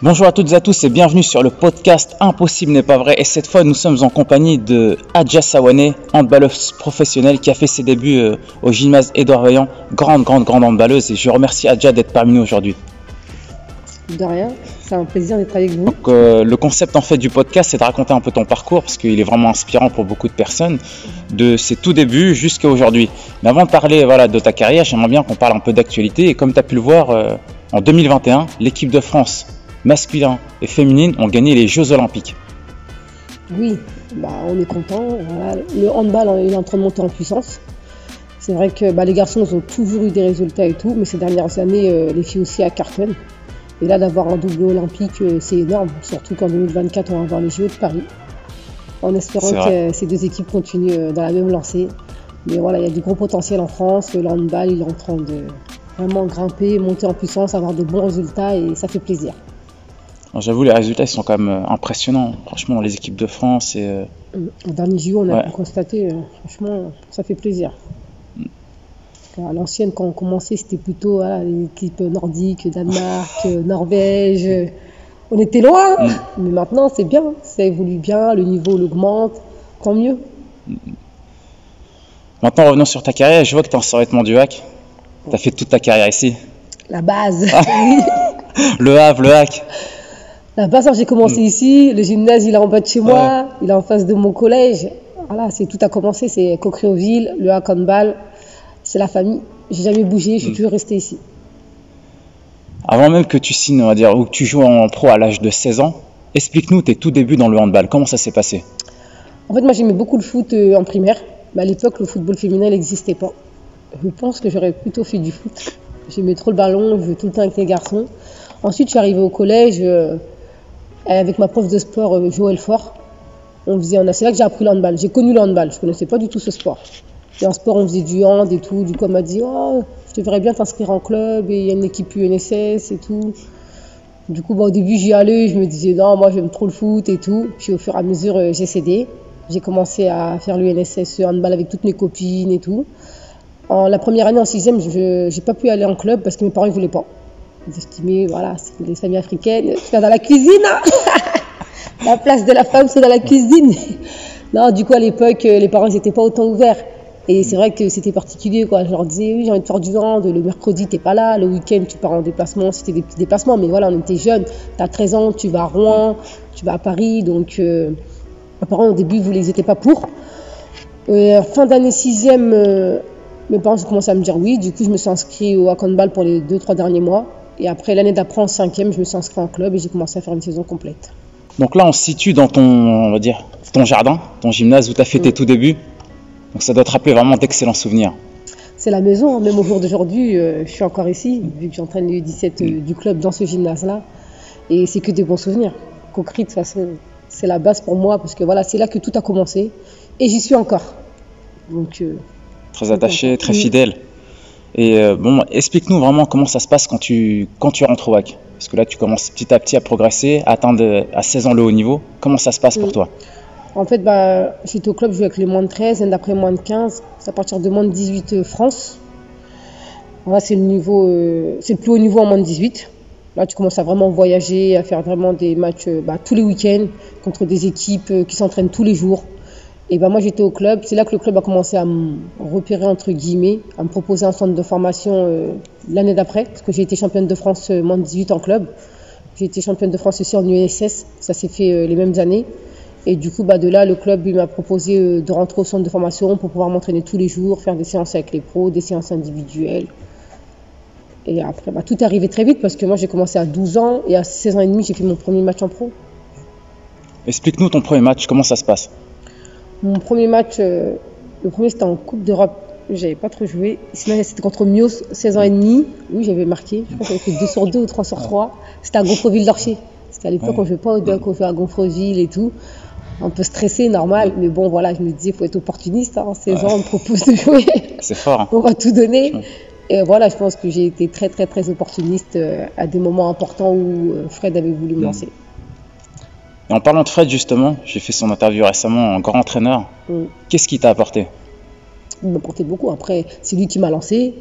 Bonjour à toutes et à tous et bienvenue sur le podcast Impossible n'est pas vrai. Et cette fois, nous sommes en compagnie de Adja Sawane, handballeuse professionnelle qui a fait ses débuts euh, au gymnase Édouard Vaillant. Grande, grande, grande handballeuse. Et je remercie Adja d'être parmi nous aujourd'hui. De rien, c'est un plaisir d'être avec vous. Donc, euh, le concept en fait du podcast, c'est de raconter un peu ton parcours parce qu'il est vraiment inspirant pour beaucoup de personnes, de ses tout débuts jusqu'à aujourd'hui. Mais avant de parler voilà, de ta carrière, j'aimerais bien qu'on parle un peu d'actualité. Et comme tu as pu le voir, euh, en 2021, l'équipe de France masculin et féminine ont gagné les Jeux Olympiques. Oui, bah, on est content. Voilà. Le handball il est en train de monter en puissance. C'est vrai que bah, les garçons ils ont toujours eu des résultats et tout, mais ces dernières années, euh, les filles aussi à carton. Et là, d'avoir un double olympique, euh, c'est énorme. Surtout qu'en 2024, on va avoir les Jeux de Paris. En espérant que ces deux équipes continuent euh, dans la même lancée. Mais voilà, il y a du gros potentiel en France. Le handball, il est en train de vraiment grimper, monter en puissance, avoir de bons résultats et ça fait plaisir. J'avoue, les résultats ils sont quand même euh, impressionnants. Franchement, les équipes de France. Et, euh, Au dernier JO, on a pu constater, euh, franchement, ça fait plaisir. À l'ancienne, quand on commençait, c'était plutôt l'équipe nordique, Danemark, Norvège. On était loin, mm. mais maintenant c'est bien, ça évolue bien, le niveau l'augmente, tant mieux. Maintenant, revenons sur ta carrière. Je vois que tu es en survêtement du hack. Tu as fait toute ta carrière ici. La base. le Havre, le hack. La base, j'ai commencé mm. ici. Le gymnase, il est en bas de chez moi. Il est en face de mon collège. Voilà, c'est tout a commencé. C'est Coquereville, le hack handball. C'est la famille. J'ai jamais bougé. Je suis mm. toujours resté ici. Avant même que tu signes, on va dire, ou que tu joues en pro à l'âge de 16 ans, explique-nous tes tout débuts dans le handball. Comment ça s'est passé? En fait, moi, j'aimais beaucoup le foot euh, en primaire. Mais à l'époque, le football féminin n'existait pas. Je pense que j'aurais plutôt fait du foot. J'aimais trop le ballon, je jouais tout le temps avec les garçons. Ensuite, je suis arrivée au collège. Euh, avec ma prof de sport, euh, Joël Fort. On faisait, c'est là que j'ai appris le handball. J'ai connu le handball, je connaissais pas du tout ce sport. Et en sport, on faisait du hand et tout. Du coup, elle m'a dit, oh, je devrais bien t'inscrire en club et il y a une équipe UNSS et tout. Du coup, bah, au début, j'y allais, je me disais, non, moi, j'aime trop le foot et tout. Puis au fur et à mesure, euh, j'ai cédé. J'ai commencé à faire l'UNSS handball avec toutes mes copines et tout. En la première année, en sixième, je n'ai pas pu aller en club parce que mes parents ne voulaient pas estimé, voilà, c'est les familles africaines, vas dans la cuisine, hein. la place de la femme, c'est dans la cuisine. non, du coup, à l'époque, euh, les parents n'étaient pas autant ouverts. Et c'est vrai que c'était particulier, quoi. Je leur disais, oui, j'ai envie de faire du hand, le mercredi, t'es pas là, le week-end, tu pars en déplacement, c'était des petits déplacements, mais voilà, on était jeunes, t'as 13 ans, tu vas à Rouen, tu vas à Paris, donc euh, mes parents, au début, ils n'étaient pas pour. Euh, fin d'année sixième, euh, mes parents ont commencé à me dire oui, du coup, je me suis inscrit au Ball pour les deux, trois derniers mois. Et après l'année d'après, en cinquième, je me suis inscrit en club et j'ai commencé à faire une saison complète. Donc là, on se situe dans ton, on va dire, ton jardin, ton gymnase où tu as fait tes tout débuts. Donc ça doit te rappeler vraiment d'excellents souvenirs. C'est la maison, hein. même au jour d'aujourd'hui, euh, je suis encore ici, vu que j'entraîne les 17 euh, du club dans ce gymnase-là. Et c'est que des bons souvenirs. Concret, de toute façon, c'est la base pour moi, parce que voilà, c'est là que tout a commencé. Et j'y suis encore. Donc, euh, très attaché, très fidèle. Et euh, bon, explique-nous vraiment comment ça se passe quand tu, quand tu rentres au WAC. Parce que là, tu commences petit à petit à progresser, à atteindre à 16 ans le haut niveau. Comment ça se passe pour mm. toi? En fait, bah, j'étais au club, je jouais avec les moins de 13, et d'après moins de 15. C'est à partir de moins de 18 euh, France. Là, c'est le, niveau, euh, c'est le plus haut niveau en moins de 18. Là, tu commences à vraiment voyager, à faire vraiment des matchs bah, tous les week-ends contre des équipes qui s'entraînent tous les jours. Et ben moi j'étais au club, c'est là que le club a commencé à me repérer entre guillemets, à me proposer un centre de formation euh, l'année d'après, parce que j'ai été championne de France euh, moins de 18 en club. J'ai été championne de France aussi en USS, ça s'est fait euh, les mêmes années. Et du coup, bah, de là, le club m'a proposé de rentrer au centre de formation pour pouvoir m'entraîner tous les jours, faire des séances avec les pros, des séances individuelles. Et après, bah, tout est arrivé très vite parce que moi j'ai commencé à 12 ans et à 16 ans et demi, j'ai fait mon premier match en pro. Explique-nous ton premier match, comment ça se passe? Mon premier match, euh, le premier c'était en Coupe d'Europe. J'avais pas trop joué. Sinon, c'était contre Mios, 16 ans et demi. Oui, j'avais marqué. Je crois que j'avais fait 2 sur 2 ou 3 sur 3. C'était à Gonfreville-d'Orcher. C'était à l'époque quand je jouais pas au Duc, on fait à Gonfreville et tout. Un peu stressé, normal. Mais bon, voilà, je me disais, il faut être opportuniste. Hein. 16 ans, on me propose de jouer. C'est fort. Hein. on va tout donner. Et voilà, je pense que j'ai été très, très, très opportuniste euh, à des moments importants où euh, Fred avait voulu me mm. lancer. Et en parlant de Fred, justement, j'ai fait son interview récemment en grand entraîneur. Mm. Qu'est-ce qu'il t'a apporté? Il m'a apporté beaucoup. Après, c'est lui qui m'a lancé.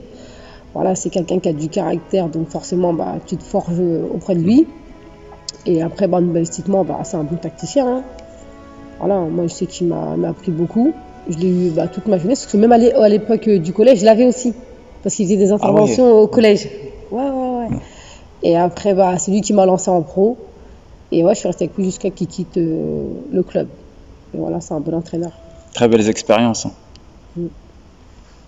Voilà, c'est quelqu'un qui a du caractère, donc forcément, bah, tu te forges auprès de lui. Et après, bah, balistiquement, bah, c'est un bon tacticien. hein. Voilà, moi je sais qu'il m'a appris beaucoup. Je l'ai eu bah, toute ma jeunesse, parce que même à l'é- à l'époque euh, du collège, je l'avais aussi. Parce qu'il faisait des interventions au collège. Ouais, ouais, ouais. Et après, bah, c'est lui qui m'a lancé en pro. Et ouais, je suis restée avec lui jusqu'à qu'il quitte euh, le club. Et voilà, c'est un bon entraîneur. Très belles expériences. hein. Mm.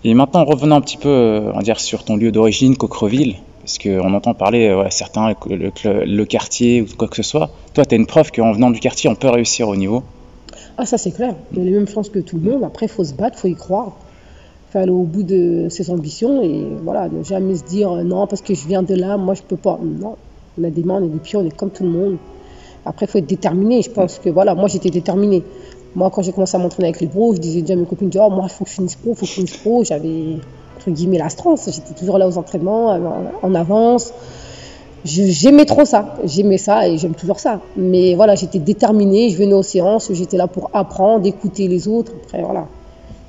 Et maintenant, revenons un petit peu, euh, on va dire, sur ton lieu d'origine, Coquereville, parce qu'on entend parler, euh, ouais, certains, le, le- le quartier ou quoi que ce soit. Toi, tu as une preuve qu'en venant du quartier, on peut réussir au niveau. Ah, ça c'est clair. Il a les mêmes chances que tout le monde. Après, il faut se battre, il faut y croire. Il faut aller au bout de ses ambitions et voilà, ne jamais se dire non, parce que je viens de là, moi je peux pas. Non, on a des mains, on a des pieds, on est comme tout le monde. Après, il faut être déterminé. Je pense que voilà, moi j'étais déterminée. Moi, quand j'ai commencé à m'entraîner avec les pros, je disais déjà à mes copines, oh, moi, il faut que je finisse pro, il faut que je finisse pro. J'avais, entre guillemets, l'astance. J'étais toujours là aux entraînements, en- en avance. J'aimais trop ça, j'aimais ça et j'aime toujours ça. Mais voilà, j'étais déterminée, je venais aux séances, j'étais là pour apprendre, écouter les autres. Après, voilà.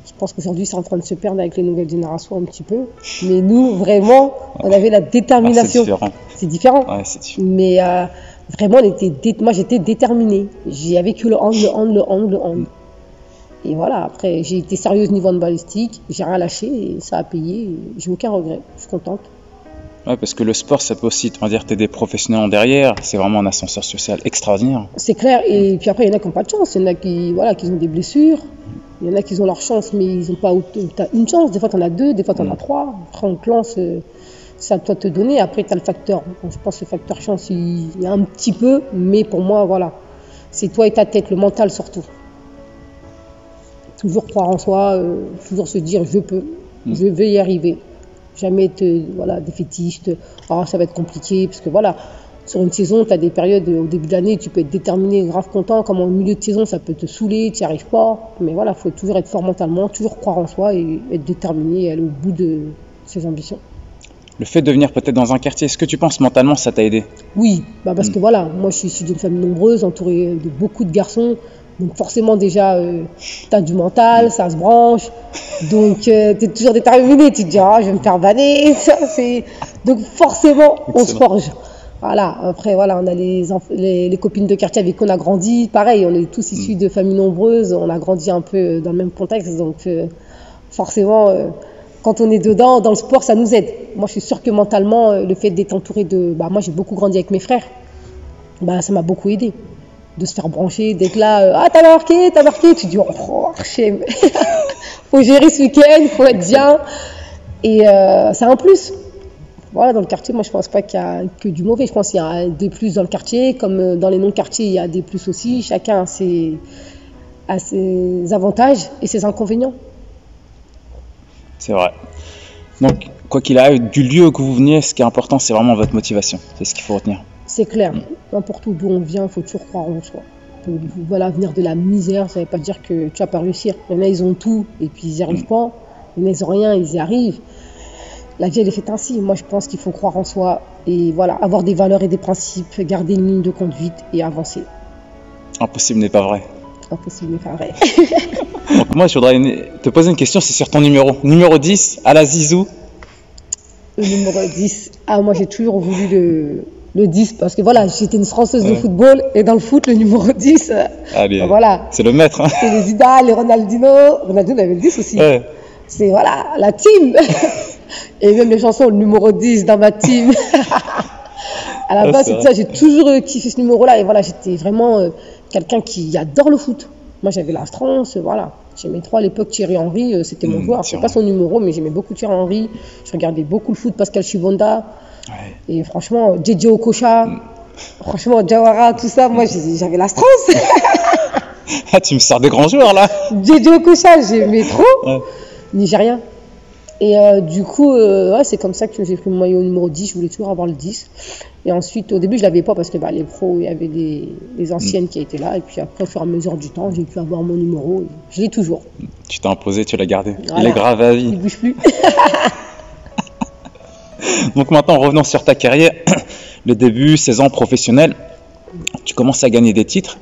Je pense qu'aujourd'hui, c'est en train de se perdre avec les nouvelles générations un petit peu. Mais nous, vraiment, on avait la Ah, c'est détermination. différent. c'est différent. Ouais, c'est différent. Mais euh, vraiment, on était dé- moi, j'étais déterminée. J'ai vécu le hand, le hand, le hand, le hand. Et voilà, après, j'ai été sérieuse niveau de balistique, j'ai rien lâché et ça a payé. J'ai aucun regret, je suis contente. Ouais, parce que le sport, ça peut aussi, on va dire, t'aider professionnellement derrière. C'est vraiment un ascenseur social extraordinaire. C'est clair. Et puis après, il y en a qui n'ont pas de chance. Il y en a qui, voilà, qui ont des blessures. Il y en a qui ont leur chance, mais ils n'ont pas t'as une chance. Des fois, tu en as deux, des fois, tu en as trois. Après, on te lance. euh, C'est à toi de te donner. Après, tu as le facteur. Bon, je pense que le facteur chance, il y a un petit peu. Mais pour moi, voilà. C'est toi et ta tête, le mental surtout. Toujours croire en soi. euh, toujours se dire, je peux. Je vais y arriver. Jamais être euh, voilà, défaitiste. Ah, ça va être compliqué. Parce que voilà. Sur une saison, tu as des périodes euh, au début de l'année, tu peux être déterminé, grave content, comme au milieu de saison, ça peut te saouler, tu n'y arrives pas. Mais voilà, il faut toujours être fort mentalement, toujours croire en soi et être déterminé et aller au bout de ses ambitions. Le fait de venir peut-être dans un quartier, est-ce que tu penses mentalement ça t'a aidé Oui, bah parce que voilà, moi je suis issue d'une famille nombreuse, entourée de beaucoup de garçons. Donc forcément déjà, tu as du mental, ça se branche. Donc tu es toujours déterminé, tu te dis, ah, je vais me faire banner. Ça, c'est... Donc forcément, on se forge. Voilà, après voilà, on a les, les, les copines de quartier avec qui on a grandi. Pareil, on est tous issus de familles nombreuses, on a grandi un peu dans le même contexte. Donc euh, forcément, euh, quand on est dedans, dans le sport, ça nous aide. Moi, je suis sûre que mentalement, euh, le fait d'être entouré de... Bah, moi, j'ai beaucoup grandi avec mes frères. Bah, ça m'a beaucoup aidé. De se faire brancher, d'être là, euh, ah, t'as marqué, t'as marqué. Tu dis, oh, faut gérer ce week-end, faut être bien. Et euh, c'est un plus. Voilà, dans le quartier, moi, je pense pas qu'il y a que du mauvais. Je pense qu'il y a des plus dans le quartier, comme euh, dans les non-quartiers, il y a des plus aussi. Chacun a ses avantages et ses inconvénients. C'est vrai. Donc, quoi qu'il arrive, du lieu que vous veniez, ce qui est important, c'est vraiment votre motivation. C'est ce qu'il faut retenir. C'est clair. N'importe où d'où on vient, il faut toujours croire en soi. Voilà, venir de la misère, ça ne veut pas dire que tu vas pas réussir. Il y en a, ils ont tout et puis ils n'y arrivent pas. Il y en a, ils ont rien, ils y arrivent. La vie, elle est faite ainsi. Moi, je pense qu'il faut croire en soi et voilà, avoir des valeurs et des principes, garder une ligne de conduite et avancer. Impossible n'est pas vrai. Impossible, mais pas vrai. Donc, moi, je voudrais te poser une question, c'est sur ton numéro. Numéro 10, à la Zizou. Le numéro 10. Ah, moi, j'ai toujours voulu le, le 10 parce que voilà, j'étais une Française de football et dans le foot, le numéro 10, euh, voilà. c'est le maître. Hein. C'est les Zidane, les. Ronaldinho, il avait le 10 aussi. Ouais. C'est voilà, la team. Et même les chansons, le numéro 10 dans ma team. à la Ah, base, c'est ça, j'ai toujours euh, kiffé ce numéro-là. Et voilà, j'étais vraiment euh, quelqu'un qui adore le foot. Moi, j'avais la France, voilà. J'aimais trop à l'époque Thierry Henry, euh, c'était mon Mmh, joueur. C'est Thierry pas son numéro, mais j'aimais beaucoup Thierry Henry. Je regardais beaucoup le foot, Pascal Chibonda. Ouais. Et franchement, JJ Okocha. Franchement, Jawara, tout ça, moi, j'avais la. Ah, tu me sors des grands joueurs là. JJ Okocha, j'aimais trop. Ouais. Nigérien. Et euh, du coup, euh, ouais, c'est comme ça que j'ai pris mon maillot numéro 10. Je voulais toujours avoir le 10. Et ensuite, au début, je l'avais pas parce que bah, les pros, il y avait des, des anciennes qui étaient là. Et puis après, au fur et à mesure du temps, j'ai pu avoir mon numéro. Je l'ai toujours. Tu t'es imposé, tu l'as gardé. Il est grave à vie. Il bouge plus. Donc maintenant, revenons sur ta carrière. Le début, 16 ans professionnel. Tu commences à gagner des titres.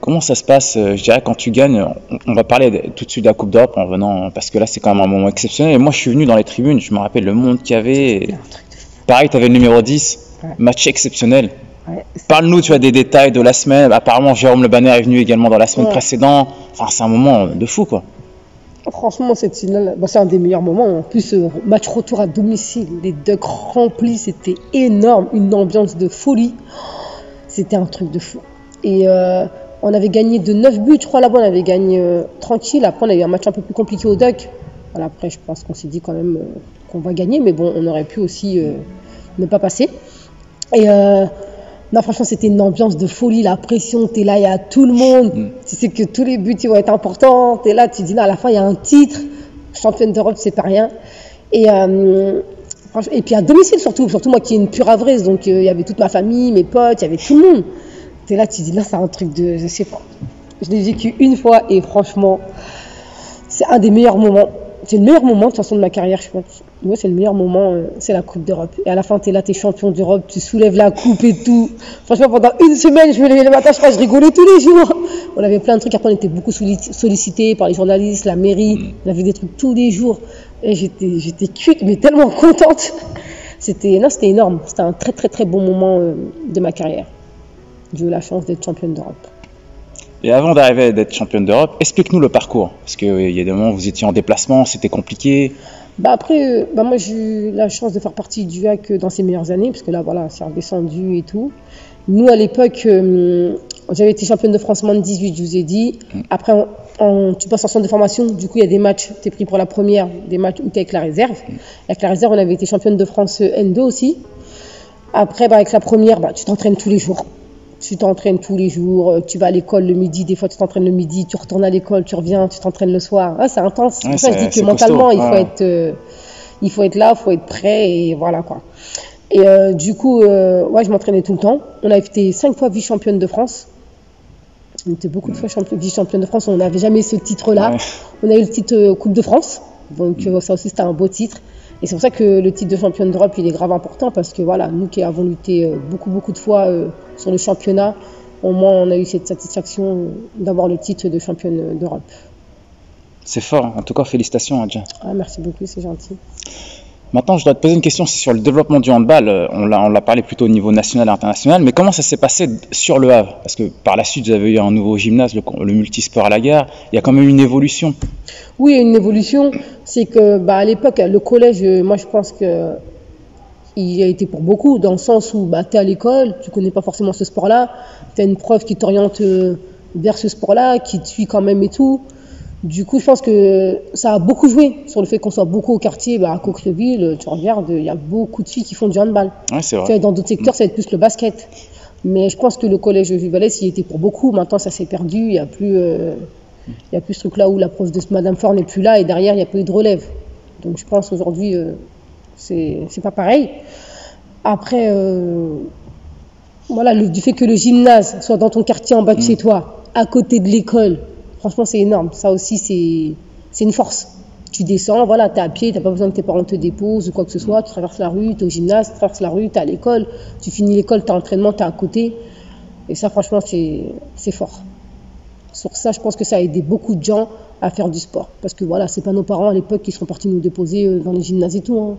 Comment ça se passe euh, Je dirais quand tu gagnes, on, va parler tout de suite de la Coupe d'Europe en venant, parce que là c'est quand même un moment exceptionnel. Et moi je suis venu dans les tribunes, je me rappelle le monde qu'il y avait. et Pareil, tu avais le numéro 10, Ouais. match exceptionnel. Ouais, Parle-nous, tu as des détails de la semaine. Apparemment, Jérôme Le Banner est venu également dans la semaine Ouais. précédente. Enfin, c'est un moment de fou, quoi. Franchement, cette finale, bah, c'est un des meilleurs moments. En plus, euh, match retour à domicile, les Ducks remplis, c'était énorme, une ambiance de folie. C'était un truc de fou. Et euh, on avait gagné de 9 buts, je crois là-bas, on avait gagné euh, tranquille. Après, on a eu un match un peu plus compliqué aux Ducks. Voilà, après, je pense qu'on s'est dit quand même qu'on va gagner, mais bon, on aurait pu aussi ne pas passer. Et euh, non, franchement, c'était une ambiance de folie, la pression, t'es là, il y a tout le monde. Tu sais que tous les buts, ils vont être importants. T'es là, tu dis, non, à la fin, il y a un titre. Championne d'Europe, c'est pas rien. Et, euh, et puis à domicile surtout, surtout moi qui est une pure avraise, donc euh, il y avait toute ma famille, mes potes, il y avait tout le monde. T'es là, tu dis, là, c'est un truc de, je sais pas. Je l'ai vécu une fois et franchement, c'est un des meilleurs moments. C'est le meilleur moment de toute façon de ma carrière, je pense. Moi, c'est le meilleur moment, euh, c'est la Coupe d'Europe. Et à la fin, tu es là, tu es champion d'Europe, tu soulèves la coupe et tout. Franchement, pendant une semaine, je me levais le matin, je crois, je rigolais tous les jours. On avait plein de trucs. Après, on était beaucoup solli- sollicités par les journalistes, la mairie. On avait des trucs tous les jours. Et j'étais, j'étais cuite, mais tellement contente. C'était, non, c'était énorme. C'était un très, très, très bon moment euh, de ma carrière. J'ai eu la chance d'être championne d'Europe. Et avant d'arriver d'être championne d'Europe, explique-nous le parcours. Parce qu'il y a des moments où vous étiez en déplacement, c'était compliqué. Bah après, euh, bah moi j'ai eu la chance de faire partie du HAC dans ses meilleures années, parce que là voilà, c'est redescendu et tout. Nous à l'époque, euh, j'avais été championne de France moins de 18, je vous ai dit. Après, on- on- tu passes en centre de formation, du coup il y a des matchs, tu es pris pour la première, des matchs où tu es avec la réserve. Avec la réserve, on avait été championne de France euh, N2 aussi. Après, bah, avec la première, bah, tu t'entraînes tous les jours. Tu t'entraînes tous les jours, euh, tu vas à l'école le midi, des fois tu t'entraînes le midi, tu retournes à l'école, tu reviens, tu t'entraînes le soir. Ah, c'est intense. Ouais, ça je dis que mentalement, costaud. il faut Ouais. être, euh, il faut être là, il faut être prêt et voilà quoi. Et euh, du coup, euh, ouais, je m'entraînais tout le temps. On a été cinq fois vice-championne de France. On était beaucoup de fois champion- vice-championne de France. On n'avait jamais ce titre-là. Ouais. On a eu le titre Coupe de France. Donc ça aussi, c'était un beau titre. Et c'est pour ça que le titre de championne d'Europe, il est grave important parce que voilà, nous qui avons lutté euh, beaucoup, beaucoup de fois euh, sur le championnat, au moins on a eu cette satisfaction euh, d'avoir le titre de championne d'Europe. C'est fort. En tout cas, félicitations, Adja. Ah, merci beaucoup, c'est gentil. Maintenant, je dois te poser une question, sur le développement du handball. Euh, On l'a, parlé plutôt au niveau national et international, mais comment ça s'est passé sur le Havre? Parce que par la suite, vous avez eu un nouveau gymnase, le, multisport à la gare. Il y a quand même une évolution. Oui, une évolution. C'est que bah, à l'époque, le collège, euh, moi je pense que il a été pour beaucoup, dans le sens où bah, tu es à l'école, tu connais pas forcément ce sport-là, tu as une prof qui t'oriente euh, vers ce sport-là, qui te suit quand même et tout. Du coup, je pense que ça a beaucoup joué sur le fait qu'on soit beaucoup au quartier, bah, à Coquereville, tu regardes, il y a beaucoup de filles qui font du handball. Ouais, c'est Tu vrai. vois, dans d'autres secteurs, ça va être plus le basket. Mais je pense que le collège Vivalès, il était pour beaucoup. Maintenant, ça s'est perdu. Il n'y a plus, euh, il y a plus ce truc-là où la prof de Madame Fort n'est plus là et derrière, il n'y a pas eu de relève. Donc, je pense aujourd'hui, euh, c'est c'est pas pareil. Après, euh, voilà, le, du fait que le gymnase soit dans ton quartier en bas de chez toi, à côté de l'école, franchement, c'est énorme. Ça aussi, c'est une force. Tu descends, voilà, tu es à pied, tu pas besoin que tes parents te déposent ou quoi que ce soit. Tu traverses la rue, tu es au gymnase, tu traverses la rue, tu es à l'école. Tu finis l'école, tu as l'entraînement, tu es à côté. Et ça, franchement, c'est fort. Sur ça, je pense que ça a aidé beaucoup de gens à faire du sport. Parce que voilà, c'est pas nos parents à l'époque qui sont partis nous déposer euh, dans les gymnases et tout. hein.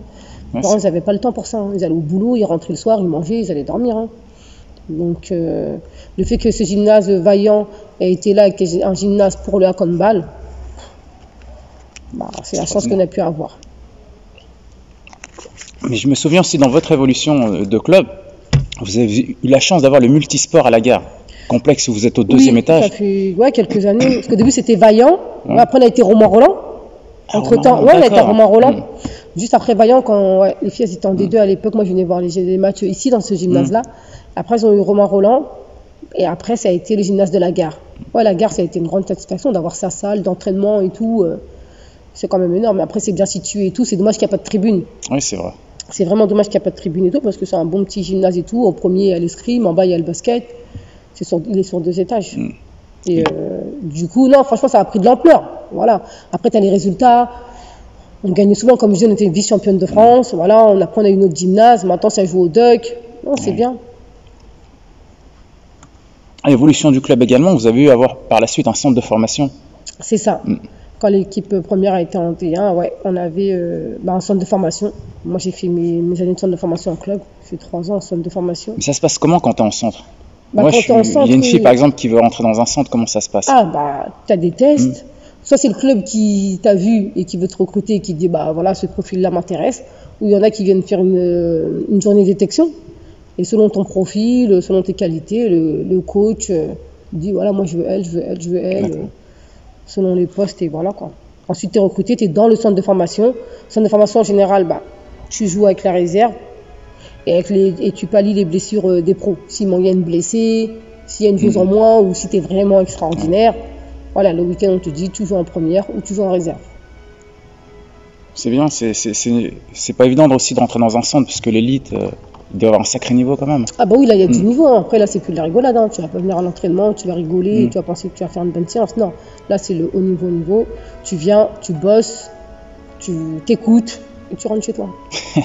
Nos parents, ils n'avaient pas le temps pour ça. hein. Ils allaient au boulot, ils rentraient le soir, ils mangeaient, ils allaient dormir. hein. Donc, euh, le fait que ce gymnase vaillant ait été là, est un gymnase pour le handball, bah, c'est la chance qu'on a pu avoir. Mais je me souviens aussi dans votre évolution euh, de club, vous avez eu la chance d'avoir le multisport à la gare. Complexe où vous êtes au deuxième oui, étage. Ça fait ouais, quelques années. Parce qu'au début, c'était Vaillant. Ouais. Après, on a été Romain Roland. Ah, Entre temps, ouais, on a été. Romain Roland. Mm. Juste après Vaillant, quand ouais, les filles elles étaient en D2 à l'époque, moi je venais voir les, les matchs ici dans ce gymnase-là. Après, ils ont eu Romain Roland. Et après, ça a été le gymnase de la gare. Ouais, la gare, ça a été une grande satisfaction d'avoir sa salle d'entraînement et tout. euh, C'est quand même énorme. Mais après, c'est bien situé et tout. C'est dommage qu'il n'y a pas de tribune. Oui, c'est vrai. C'est vraiment dommage qu'il n'y a pas de tribune et tout parce que c'est un bon petit gymnase et tout. Au premier, il y a l'escrime, en bas, il y a le basket. C'est sur, il est sur deux étages. Mm. Et euh, du coup, non, franchement, ça a pris de l'ampleur. Voilà. Après, tu as les résultats. On gagnait souvent, comme je dis, on était vice-championne de France. Voilà, on, après, on a eu notre gymnase. Maintenant, ça joue au duck. Non, c'est bien. À l'évolution du club également, vous avez eu à avoir par la suite un centre de formation. C'est ça. Quand l'équipe première a été en T1, ouais, on avait euh, bah, un centre de formation. Moi, j'ai fait mes, mes années de centre de formation en club. J'ai fait trois ans en centre de formation. Mais ça se passe comment quand tu es en centre? Bah, Moi, quand je t'es en suis- centre, il y a une fille oui. par exemple qui veut rentrer dans un centre, comment ça se passe? Ah, bah, tu as des tests. Soit c'est le club qui t'a vu et qui veut te recruter et qui te dit, bah voilà, ce profil-là m'intéresse. Ou il y en a qui viennent faire une, euh, une journée de détection. Et selon ton profil, selon tes qualités, le, le coach euh, dit, voilà, moi je veux elle, je veux elle, je veux elle. Euh, selon les postes et voilà quoi. Ensuite, tu es recruté, tu es dans le centre de formation. Centre de formation en général, bah, tu joues avec la réserve et, avec les, et tu pallies les blessures euh, des pros. S'il manque une blessée, s'il y a une chose en moins ou si tu es vraiment extraordinaire, voilà, le week-end on te dit tu joues en première ou tu joues en réserve. C'est bien, c'est- c'est c'est- c'est pas évident aussi de rentrer dans un centre parce que l'élite, euh, il doit avoir un sacré niveau quand même. Ah bah oui, là il y a du niveau. hein. Après là c'est plus de la rigolade. hein. Tu vas pas venir à l'entraînement, tu vas rigoler, Mm. tu vas penser que tu vas faire une bonne séance. Non, là c'est le haut niveau niveau. Tu viens, tu bosses, tu t'écoutes et tu rentres chez toi.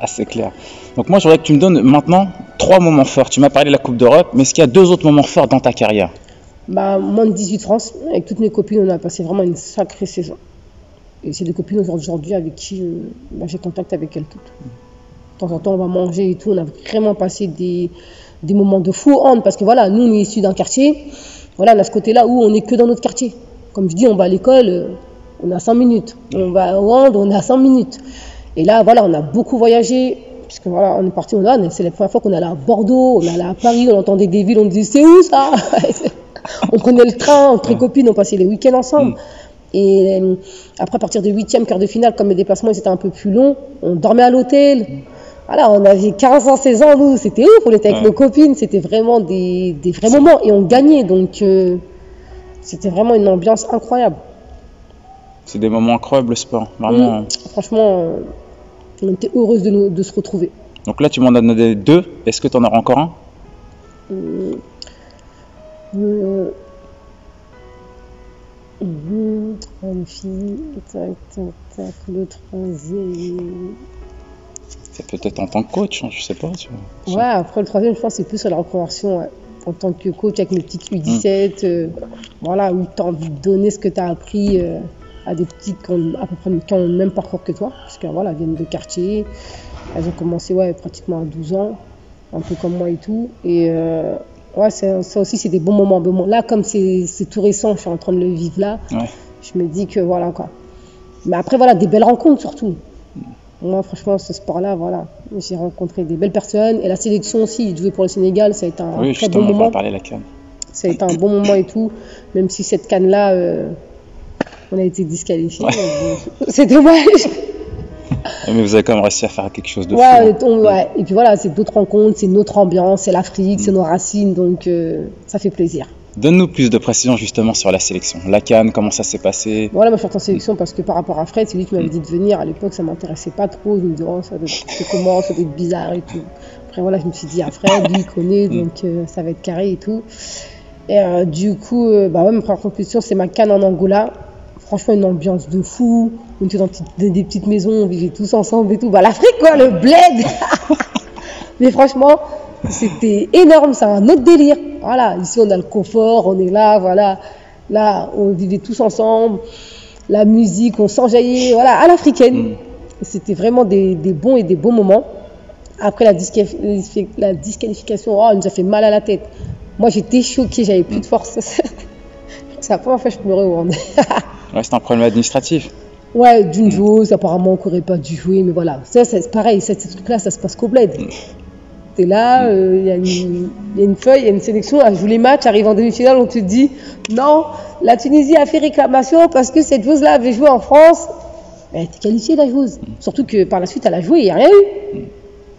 Ah, c'est clair. Donc moi, je voudrais que tu me donnes maintenant trois moments forts. Tu m'as parlé de la Coupe d'Europe, mais est-ce qu'il y a deux autres moments forts dans ta carrière? Bah, moins de 18 France, avec toutes mes copines, on a passé vraiment une sacrée saison. Et c'est des copines aujourd'hui avec qui euh, bah, j'ai contact avec elles toutes. De temps en temps, on va manger et tout. On a vraiment passé des, des moments de fou hand parce que voilà, nous, on est issus d'un quartier. Voilà, on a ce côté-là où on n'est que dans notre quartier. Comme je dis, on va à l'école, euh, on a 5 minutes. On va au hand, on a 5 minutes. Et là, voilà, on a beaucoup voyagé. Puisque voilà, on est parti au Nord, c'est la première fois qu'on allait à Bordeaux, on allait à Paris, on entendait des villes, on disait c'est où ça? On prenait le train, entre copines, on passait les week-ends ensemble. Et euh, après, à partir du huitième quart de finale, comme les déplacements ils étaient un peu plus longs, on dormait à l'hôtel. Voilà, on avait 15 ans, 16 ans, nous, c'était ouf, on était avec Ouais. nos copines, c'était vraiment des, des vrais moments et on gagnait, donc euh, c'était vraiment une ambiance incroyable. C'est des moments incroyables, le sport. Vraiment. Mm. Franchement, euh, on était heureuse de, nous- de se retrouver. Donc là, tu m'en as donné deux. Est-ce que tu en auras encore un? Mhm, une fille, tac, tac, tac, le troisième. C'est peut-être en tant que coach, hein, je sais pas. tu vois. Ouais, après le troisième, je pense que c'est plus sur la reconversion ouais. en tant que coach avec mes petites U17. euh, voilà, où tu as envie de donner ce que tu as appris euh, à des petites qui ont à peu près qui ont le même parcours que toi. Parce que voilà, elles viennent de quartier. Elles ont commencé ouais, pratiquement à 12 ans, un peu comme moi et tout. Et euh, ouais, ça aussi, c'est des bons moments. Bon, là, comme c'est c'est tout récent, je suis en train de le vivre là, Ouais. je me dis que voilà quoi. Mais après, voilà, des belles rencontres surtout. Moi, franchement, ce sport-là, voilà, j'ai rencontré des belles personnes. Et la sélection aussi, jouer pour le Sénégal, ça a été un Oui, très bon moment. parler la canne. Ça a été un bon moment et tout. Même si cette canne-là, euh, on a été disqualifiés. Ouais. C'est dommage. Mais vous avez quand même réussi à faire quelque chose de fou. Ouais, hein. ouais. Et puis voilà, c'est d'autres rencontres, c'est notre ambiance, c'est l'Afrique, c'est nos racines. Donc, euh, ça fait plaisir. Donne-nous plus de précisions justement sur la sélection. La canne, comment ça s'est passé? Voilà, je suis en sélection parce que par rapport à Fred, c'est lui qui m'avait dit de venir. À l'époque, ça m'intéressait pas trop. Je me disais, oh, ça doit être c'est comment, ça doit être bizarre et tout. Après, voilà, je me suis dit, à Fred, lui, il connaît, donc euh, ça va être carré et tout. Et euh, du coup, bah ouais, ma première compétition, c'est ma canne en Angola. Franchement, une ambiance de fou. On était dans des, petites maisons, on vivait tous ensemble et tout. Bah, l'Afrique, quoi, le bled Mais franchement, c'était énorme, c'est un autre délire. Voilà, ici on a le confort, on est là, voilà. Là, on vivait tous ensemble. La musique, on s'enjaillait, voilà, à l'africaine. Et C'était vraiment des, des bons et des beaux moments. Après la, disqualifi- la disqualification, oh, elle nous a fait mal à la tête. Moi, j'étais choquée, j'avais plus de force. c'est la première fois que je pleurais au Rwanda. Ouais, c'est un problème administratif. Ouais, d'une joueuse, apparemment, on n'aurait pas dû jouer, mais voilà. Ça, c'est pareil, ça, ces trucs-là, ça se passe qu'au bled. T'es là, euh, il y, a une- il y a une feuille, il y a une sélection, elle joue les matchs, arrive en demi-finale, on te dit non, la Tunisie a fait réclamation parce que cette joueuse-là avait joué en France. Elle était qualifiée, la joueuse. Surtout que par la suite, elle a joué, il n'y a rien eu.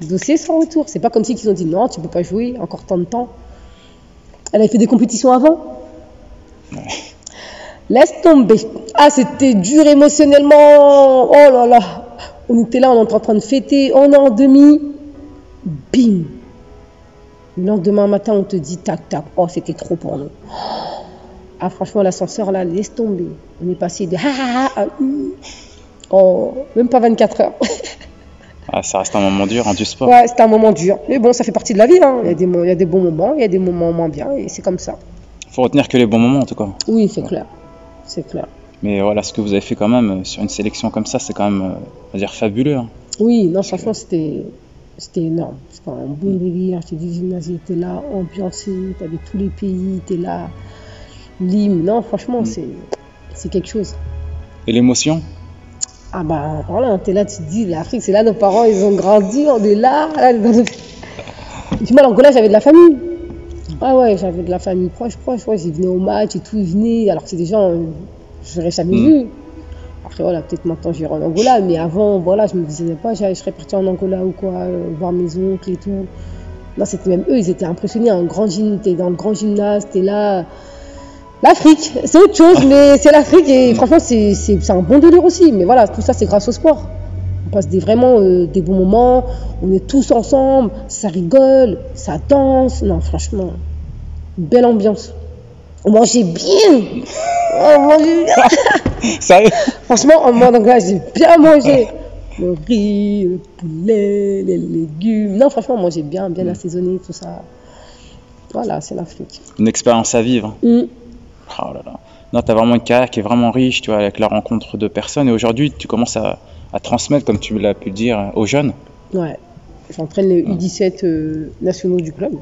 Le dossier sans retour. C'est pas comme si ils ont dit non, tu peux pas jouer, encore tant de temps. Elle avait fait des compétitions avant. Laisse tomber. Ah, c'était dur émotionnellement. Oh là là. On était là, on était en train de fêter. On est en demi. Bim. Le lendemain matin, on te dit tac, tac. Oh, c'était trop pour nous. Ah, franchement, l'ascenseur là, laisse tomber. On est passé de ha ha ha à hum. Oh, même pas 24 heures. Ah, ça reste un moment dur hein, du sport. Ouais, c'était un moment dur. Mais bon, ça fait partie de la vie. hein. Il, y a des, il y a des bons moments, il y a des moments moins bien. Et c'est comme ça. faut retenir que les bons moments en tout cas. Oui, c'est clair. C'est clair. Mais voilà, ce que vous avez fait quand même euh, sur une sélection comme ça, c'est quand même, euh, on va dire, fabuleux. hein. Oui, non, franchement, c'était c'était énorme. C'était un bon délire. Te dis, le gymnase était là, ambiancé, t'avais tous les pays, t'es là, l'hymne. Non, franchement, c'est c'est quelque chose. Et l'émotion? Ah bah voilà, t'es là, tu te dis, l'Afrique, c'est là, nos parents, ils ont grandi, on est là. là le- Du mal, en Angola, j'avais de la famille. Ah ouais, j'avais de la famille proche, proche. Ouais, ils venaient au match et tout, ils venaient. Alors que c'est des gens, je n'aurais jamais Mm. vu. Après, voilà, peut-être maintenant j'irai en Angola, mais avant, voilà, je me disais pas, je serais partie en Angola ou quoi, euh, voir mes oncles et tout. Non, c'était même eux, ils étaient impressionnés. Un grand gym, t'es dans le grand gymnase, t'es là. L'Afrique, c'est autre chose, mais c'est l'Afrique et franchement, c'est un bon délire aussi. Mais voilà, tout ça, c'est grâce au sport. On passe des, vraiment euh, des bons moments, on est tous ensemble, ça rigole, ça danse. Non, franchement, belle ambiance. On mangeait bien. On mangeait bien. Sérieux Franchement, en mode anglais, j'ai bien mangé. Le riz, le poulet, les légumes. Non, franchement, on mangeait bien, bien assaisonné, tout ça. Voilà, c'est l'Afrique. Une expérience à vivre. Mm. Oh là là. Non, tu as vraiment une carrière qui est vraiment riche, tu vois, avec la rencontre de personnes. Et aujourd'hui, tu commences à, à transmettre, comme tu l'as pu le dire, aux jeunes. Ouais. J'entraîne les U17 euh, nationaux du club.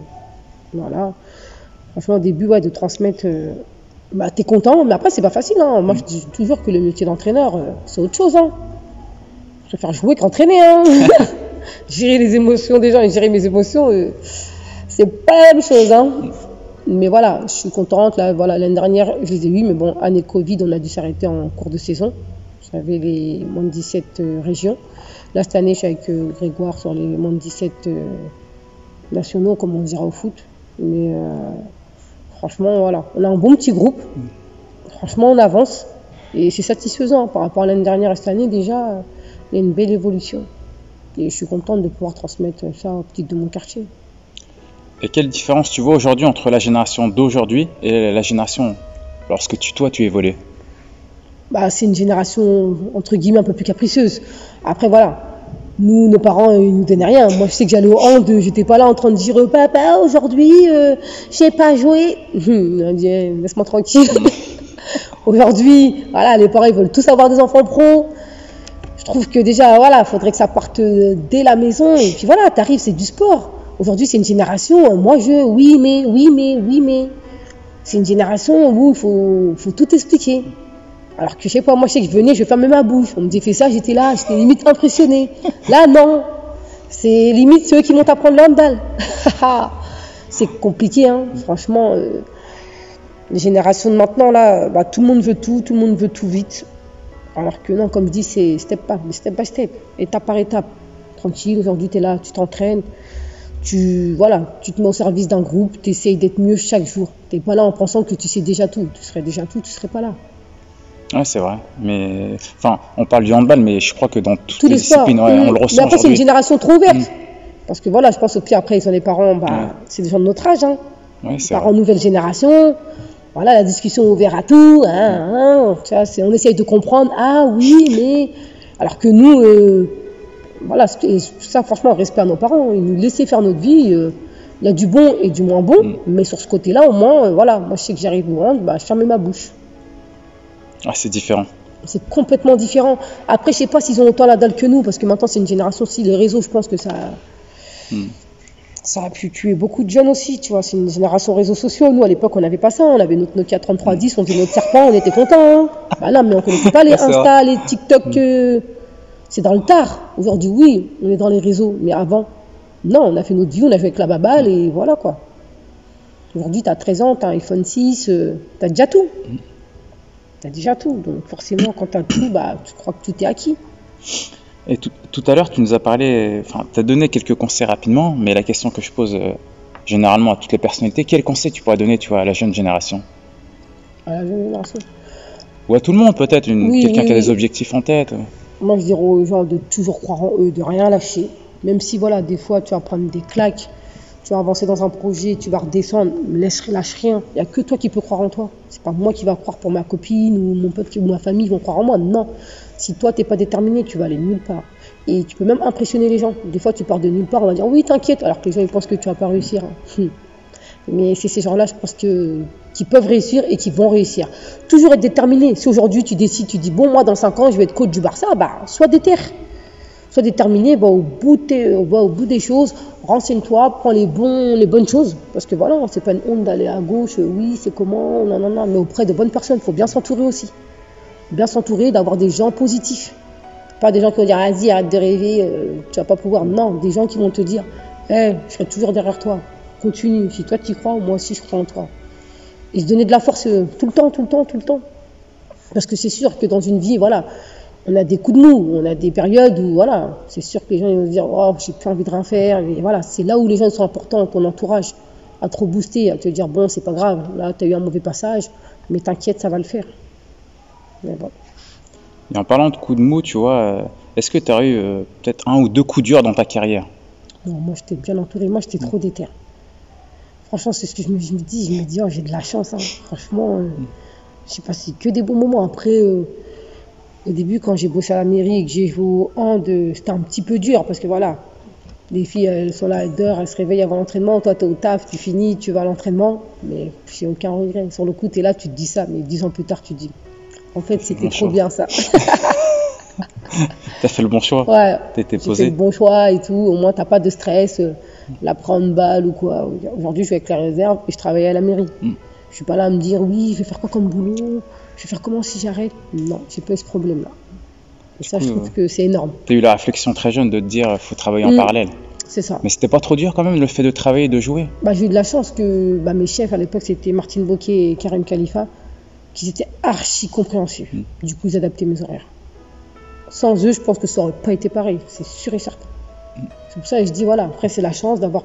Voilà. Franchement, au début, ouais, de transmettre. euh, bah, t'es content, mais après, c'est pas facile. Hein. Moi, je dis toujours que le métier d'entraîneur, euh, c'est autre chose. Hein. Je préfère jouer qu'entraîner. Hein. gérer les émotions des gens et gérer mes émotions, c'est pas la même chose. Hein. Mais voilà, je suis contente. Là, voilà, l'année dernière, je les ai eus, mais bon, année Covid, on a dû s'arrêter en cours de saison. J'avais les moins de 17 euh, régions. Là, cette année, je suis avec Grégoire sur les moins de 17 euh, nationaux, comme on dira au foot. Mais euh, franchement, voilà, on a un bon petit groupe. Franchement, on avance. Et c'est satisfaisant par rapport à l'année dernière et cette année, déjà, il y a une belle évolution. Et je suis contente de pouvoir transmettre ça aux petites de mon quartier. Et quelle différence tu vois aujourd'hui entre la génération d'aujourd'hui et la génération lorsque tu, toi, tu évoluais bah, c'est une génération entre guillemets un peu plus capricieuse. Après voilà, nous nos parents ils nous donnaient rien. Moi je sais que j'allais au hand, j'étais pas là en train de dire papa aujourd'hui euh, j'ai pas joué. Hum, laisse-moi tranquille. aujourd'hui voilà les parents ils veulent tous avoir des enfants pros. Je trouve que déjà voilà faudrait que ça parte euh, dès la maison et puis voilà t'arrives c'est du sport. Aujourd'hui c'est une génération moi je oui mais oui mais oui mais c'est une génération où il faut tout expliquer. Alors que je sais pas, moi je sais que je venais, je fermais ma bouche. On me disait fais ça, j'étais là, j'étais limite impressionnée. Là non, c'est limite ceux qui vont t'apprendre le handball. c'est compliqué, hein. franchement. euh, les générations de maintenant, là, bah, tout le monde veut tout, tout le monde veut tout vite. Alors que non, comme je dis, c'est step by step, by step, étape par étape. Tranquille, aujourd'hui tu es là, tu t'entraînes, tu, voilà, tu te mets au service d'un groupe, tu essayes d'être mieux chaque jour. Tu pas là en pensant que tu sais déjà tout. Tu serais déjà tout, tu serais pas là. Ouais, c'est vrai. Mais enfin, on parle du handball, mais je crois que dans toutes tous les disciplines, ouais, Mm. on le Mais ressent après, c'est une génération trop ouverte. Mm. Parce que voilà, je pense pire, après, ils sont les parents, bah, Ouais. c'est des gens de notre âge. Hein. Ouais, Parents vrai. nouvelle génération. Voilà, la discussion ouverte à tout. Hein, hein. Vois, on essaye de comprendre. Ah oui, mais. Alors que nous, euh, voilà, ça, franchement, respect à nos parents. Ils nous laissaient faire notre vie. euh, Il y a du bon et du moins bon. Mm. Mais sur ce côté-là, au moins, euh, voilà, moi, je sais que j'arrive au hand, bah, je fermais ma bouche. Ah, c'est différent. C'est complètement différent. Après, je sais pas s'ils ont autant la dalle que nous, parce que maintenant, c'est une génération aussi. Les réseaux, je pense que ça, Hmm. ça a pu tuer beaucoup de jeunes aussi, tu vois. C'est une génération réseaux sociaux. Nous, à l'époque, on n'avait pas ça. On avait notre Nokia 3310, on faisait notre serpent, on était contents. Hein. Bah là, mais on connaissait pas les Insta, les TikTok. euh, C'est dans le tard. Aujourd'hui, oui, on est dans les réseaux. Mais avant, non, on a fait notre vie, on a joué avec la baballe et voilà quoi. Aujourd'hui, tu as 13 ans, tu as un iPhone 6, tu as déjà tout. Tu as déjà tout. Donc forcément, quand tu as tout, bah, tu crois que tout est acquis. Et tout, tout à l'heure, tu nous as parlé, enfin, tu as donné quelques conseils rapidement, mais la question que je pose euh, généralement à toutes les personnalités, quel conseil tu pourrais donner, tu vois, à la jeune génération? À la jeune génération? Ou à tout le monde, peut-être, Oui, quelqu'un oui, qui a des objectifs en tête. Moi, je dirais aux gens de toujours croire en eux, de rien lâcher. Même si, voilà, des fois, tu vas prendre des claques, tu vas avancer dans un projet, tu vas redescendre, lâche rien. Il n'y a que toi qui peux croire en toi. C'est pas moi qui va croire pour ma copine ou mon qui- ou ma famille vont croire en moi. Non. Si toi, t'es pas déterminé, tu vas aller nulle part. Et tu peux même impressionner les gens. Des fois, tu pars de nulle part, on va dire oui, t'inquiète, alors que les gens ils pensent que tu vas pas réussir. Hum. Mais c'est ces gens-là, je pense que qui peuvent réussir et qui vont réussir. Toujours être déterminé. Si aujourd'hui tu décides, tu dis bon moi dans 5 ans je vais être coach du Barça, bah sois déter. Sois déterminé, va au bout, des choses, renseigne-toi, prends les, bons, les bonnes choses. Parce que voilà, c'est pas une honte d'aller à gauche, oui, c'est comment, non, non, non, mais auprès de bonnes personnes. Il faut bien s'entourer aussi. Bien s'entourer, d'avoir des gens positifs. Pas des gens qui vont dire, vas-y, arrête de rêver, euh, tu vas pas pouvoir. Non, des gens qui vont te dire, hé, je serai toujours derrière toi. Continue. Si toi tu y crois, moi aussi je crois en toi. Et se donner de la force euh, tout le temps, tout le temps, tout le temps. Parce que c'est sûr que dans une vie, voilà, on a des coups de mou, on a des périodes où, voilà, c'est sûr que les gens ils vont se dire, oh, j'ai plus envie de rien faire. Et voilà, c'est là où les gens sont importants, ton entourage, à trop booster, à te dire, bon, c'est pas grave, là, tu as eu un mauvais passage, mais t'inquiète, ça va le faire. Mais bon. Et en parlant de coups de mou, tu vois, euh, est-ce que tu as eu euh, peut-être un ou deux coups durs dans ta carrière? Non, moi, j'étais bien entouré, moi, j'étais trop déter. Franchement, c'est ce que je me, je me dis, je me dis, oh, j'ai de la chance, hein. franchement, euh, j'ai passé que des bons moments. Après, euh, au début, quand j'ai bossé à la mairie et que j'ai joué au hand, euh, c'était un petit peu dur parce que voilà, les filles, elles sont là, elles dorment, elles se réveillent avant l'entraînement. Toi, tu es au taf, tu finis, tu vas à l'entraînement. Mais j'ai aucun regret. Sur le coup, tu es là, tu te dis ça. Mais dix ans plus tard, tu te dis, en fait, c'était bon trop choix. bien ça. T'as fait le bon choix Ouais, T'étais j'ai fait posé le bon choix et tout. Au moins, t'as pas de stress, euh, la prendre balle ou quoi. Aujourd'hui, je suis avec la réserve et je travaille à la mairie. Mm. Je suis pas là à me dire, oui, je vais faire quoi comme boulot? Je vais faire comment si j'arrête? Non, j'ai pas eu ce problème-là. Et ça, je trouve que c'est énorme. T'as eu la réflexion très jeune de te dire faut travailler en Mm. parallèle. C'est ça. Mais c'était pas trop dur quand même le fait de travailler et de jouer? Bah, j'ai eu de la chance que bah, mes chefs à l'époque c'était Martine Boquet et Karim Khalifa, qui étaient archi compréhensifs. Mm. Du coup, ils adaptaient mes horaires. Sans eux, je pense que ça aurait pas été pareil, c'est sûr et certain. C'est pour ça que je dis voilà, après c'est la chance d'avoir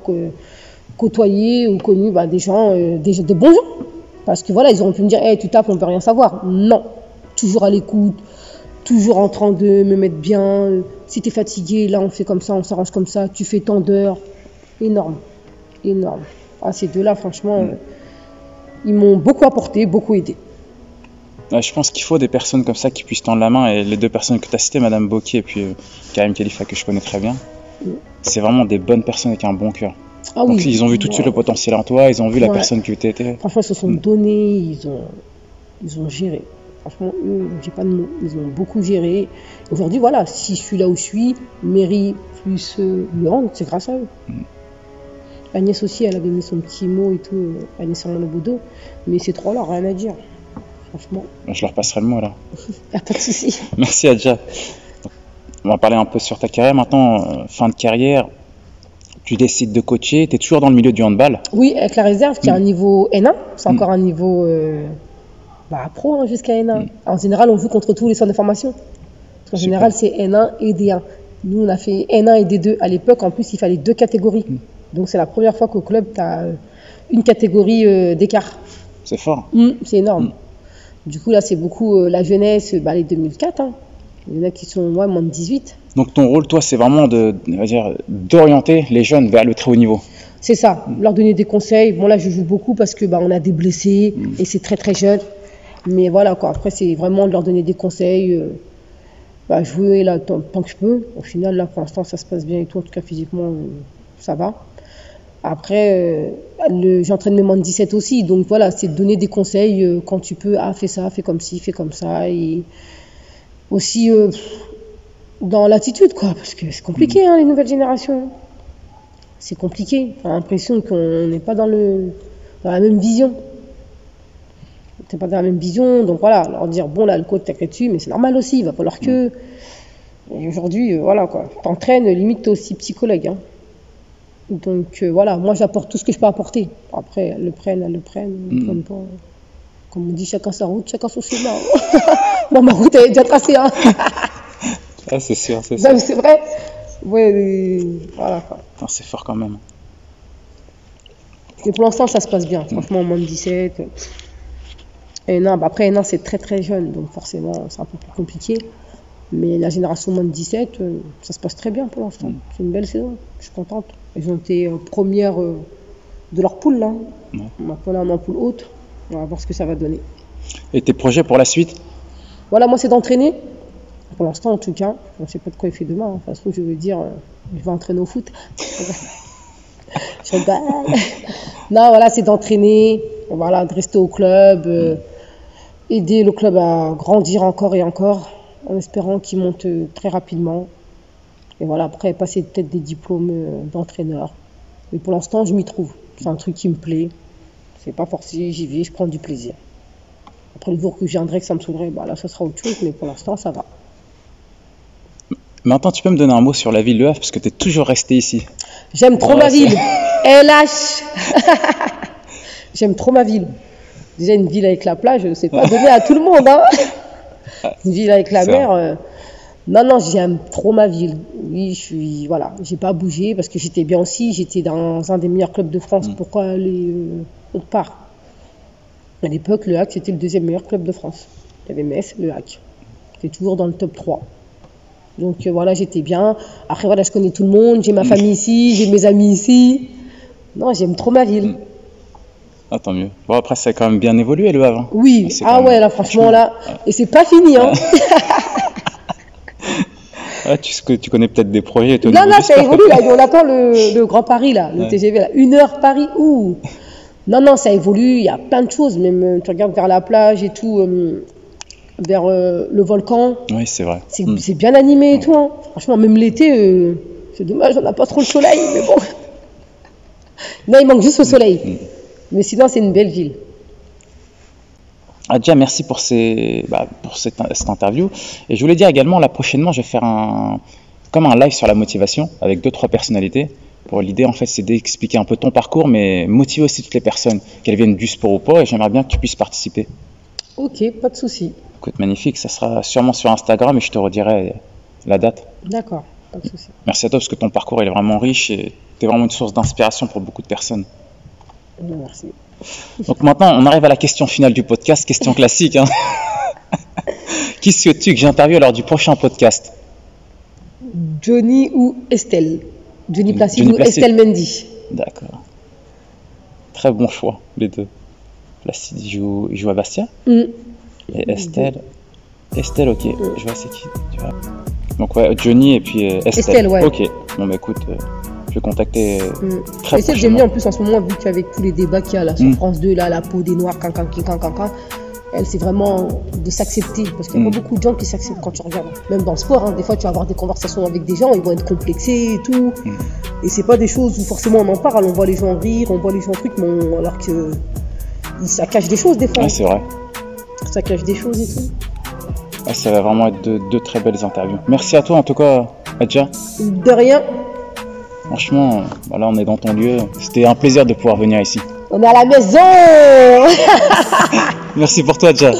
côtoyé ou connu bah, des gens, euh, des, des bons gens. Parce que voilà, ils auraient pu me dire, hey, tu tapes, on peut rien savoir. Non, toujours à l'écoute, toujours en train de me mettre bien. Si t'es fatigué, là on fait comme ça, on s'arrange comme ça, tu fais tant d'heures. Énorme, énorme. Ah, ces deux-là, franchement, euh, ils m'ont beaucoup apporté, beaucoup aidé. Je pense qu'il faut des personnes comme ça qui puissent tendre la main. Et les deux personnes que tu as citées, Madame Bokeh et puis euh, Karim Khalifa, que je connais très bien, Mm. c'est vraiment des bonnes personnes avec un bon cœur. Ah Donc oui. ils ont vu tout de suite le potentiel en toi, ils ont vu la personne que tu étais. Franchement, ils se sont Mm. donnés, ils ont, ils ont géré. Franchement, eux, j'ai pas de mots. Ils ont beaucoup géré. Aujourd'hui, voilà, si je suis là où je suis, mairie plus euh, c'est grâce à eux. Mm. Agnès aussi, elle avait mis son petit mot et tout, euh, Agnès Bodo. Mais ces trois-là, rien à dire. Franchement, Je leur passerai le mot là. y a pas de souci. Merci Adja. On va parler un peu sur ta carrière maintenant. euh, fin de carrière, tu décides de coacher, tu es toujours dans le milieu du handball. Oui, avec la réserve, qui est un niveau N1, c'est Mm. encore un niveau euh, bah, pro hein, jusqu'à N1. Mm. En général, on joue contre tous les centres de formation. Super. général, c'est N1 et D1. Nous, on a fait N1 et D2. À l'époque, en plus, il fallait deux catégories. Mm. Donc, c'est la première fois qu'au club, tu as une catégorie euh, d'écart. C'est fort. Mm, c'est énorme. Mm. Du coup, là, c'est beaucoup euh, la jeunesse, bah, les 2004. hein. Il y en a qui sont ouais, moins de 18. Donc ton rôle, toi, c'est vraiment de, d'orienter les jeunes vers le très haut niveau. C'est ça, leur donner des conseils. Bon, là, je joue beaucoup parce que bah, on a des blessés et c'est très très jeune. Mais voilà, quoi. Après, c'est vraiment de leur donner des conseils. euh, bah, jouer là tant, tant que je peux. Au final, là, pour l'instant, ça se passe bien et tout. En tout cas, physiquement, euh, ça va. Après, euh, j'entraîne mes moins de 17 aussi. Donc voilà, c'est de donner des conseils euh, quand tu peux. Ah, fais ça, fais comme ci, fais comme ça. Et aussi euh, dans l'attitude, quoi. Parce que c'est compliqué, hein, les nouvelles générations c'est compliqué. On a l'impression qu'on n'est pas dans, le, dans la même vision. On n'est pas dans la même vision. Donc voilà, leur dire, bon, là, le coach t'a dessus, mais c'est normal aussi, il va falloir que. Et aujourd'hui, euh, voilà, quoi. T'entraînes, limite, t'es aussi psychologue. hein. Donc euh, voilà, moi, j'apporte tout ce que je peux apporter. Après, elles le prennent, elles le prennent, elles le Mm. prennent pas. Comme on dit, chacun sa route, chacun son chemin. bon, ma route, elle est déjà tracée, hein. Ah, c'est sûr, c'est mais c'est vrai. Ouais, voilà, C'est fort quand même. Et pour l'instant, ça se passe bien. Franchement, moins de 17. Et non, bah après, non, c'est très très jeune, donc forcément, c'est un peu plus compliqué. Mais la génération moins de 17, euh, ça se passe très bien pour l'instant. C'est une belle saison, je suis contente. Ils ont été euh, premières euh, de leur poule, là. Ouais. Maintenant, on est en poule haute. On va voir ce que ça va donner. Et tes projets pour la suite? Voilà, moi, c'est d'entraîner. Pour l'instant, en tout cas, on ne sait pas de quoi il fait demain. hein. De toute façon, je veux dire, euh, je vais entraîner au foot. Je non, voilà, c'est d'entraîner, voilà, de rester au club, euh, aider le club à grandir encore et encore, en espérant qu'il monte euh, très rapidement. Et voilà, après, passer peut-être des diplômes euh, d'entraîneur. Mais pour l'instant, je m'y trouve. C'est un truc qui me plaît. C'est pas forcé, j'y vais, je prends du plaisir. Après, le jour que je viendrai, que ça me saoulerait, bah là, ça sera autre chose, mais pour l'instant, ça va. Maintenant, tu peux me donner un mot sur la ville de Havre, parce que tu es toujours resté ici. J'aime trop Ouais, ma ville. LH. J'aime trop ma ville. Déjà, une ville avec la plage, c'est pas donné à tout le monde. Hein. Une ville avec la mer. euh, Non, non, j'aime trop ma ville. Oui, je suis. Voilà, j'ai pas bougé parce que j'étais bien aussi. J'étais dans un des meilleurs clubs de France. Mm. Pourquoi aller autre part À l'époque, le HAC, c'était le deuxième meilleur club de France. Il y avait Metz, le HAC. C'était toujours dans le top 3. Donc euh, voilà, j'étais bien. Après, voilà, je connais tout le monde. J'ai ma famille ici, j'ai mes amis ici. Non, j'aime trop ma ville. Ah, tant mieux. Bon, après, ça a quand même bien évolué, le Havre. Oui, ah quand ouais, là, franchement, là. Et c'est pas fini, hein. Ah, tu, connais peut-être des projets. Non, non, ça évolue, là. On attend le, le Grand Paris, là, le Ouais. TGV, là. Une heure Paris, ouh. Non, non, ça évolue. Il y a plein de choses. Même, euh, tu regardes vers la plage et tout, euh, vers euh, le volcan. Oui, c'est vrai. C'est Mm. c'est bien animé et tout. hein. Franchement, même l'été, euh, c'est dommage, on n'a pas trop le soleil, mais bon. Non, il manque juste le soleil. Mm. Mais sinon, c'est une belle ville. Adja, merci pour, ces, bah, pour cette, cette interview. Et je voulais dire également, là prochainement, je vais faire un, comme un live sur la motivation avec deux, trois personnalités. L'idée, en fait, c'est d'expliquer un peu ton parcours, mais motiver aussi toutes les personnes, qu'elles viennent du sport ou pas. Et j'aimerais bien que tu puisses participer. Ok, pas de souci. Écoute, magnifique. Ça sera sûrement sur Instagram et je te redirai la date. D'accord, pas de souci. Merci à toi parce que ton parcours il est vraiment riche et tu es vraiment une source d'inspiration pour beaucoup de personnes. Merci. Donc maintenant, on arrive à la question finale du podcast, question classique. Hein. Qui souhaites-tu que j'interviewe lors du prochain podcast? Johnny ou Estelle? Johnny Placide Johnny ou. Estelle Mendy D'accord. Très bon choix, les deux. Placide il joue, il joue à Bastia Hmm. et Estelle. Estelle, ok. Je vois c'est qui. tu vois. Donc ouais, Johnny et puis euh, Estelle. Estelle, ouais. Ok. Bon bah écoute, euh, je vais contacter. euh. Très Estelle, j'aime bien en plus en ce moment, vu qu'avec tous les débats qu'il y a là sur Mm. France 2, là, la peau des Noirs, cancan, cancan, cancan, elle, c'est vraiment de s'accepter. Parce qu'il n'y a Mm. pas beaucoup de gens qui s'acceptent quand tu regardes. Même dans le sport, hein, des fois, tu vas avoir des conversations avec des gens, ils vont être complexés et tout. Mm. Et c'est pas des choses où forcément on en parle, on voit les gens rire, on voit les gens trucs, mais on- alors que ça cache des choses des fois. Ouais, c'est vrai. ça cache des choses et tout. Ouais, ça va vraiment être deux, deux très belles interviews. Merci à toi en tout cas, Adja. De rien, Franchement, voilà, on est dans ton lieu. C'était un plaisir de pouvoir venir ici. On est à la maison Merci pour toi, rien.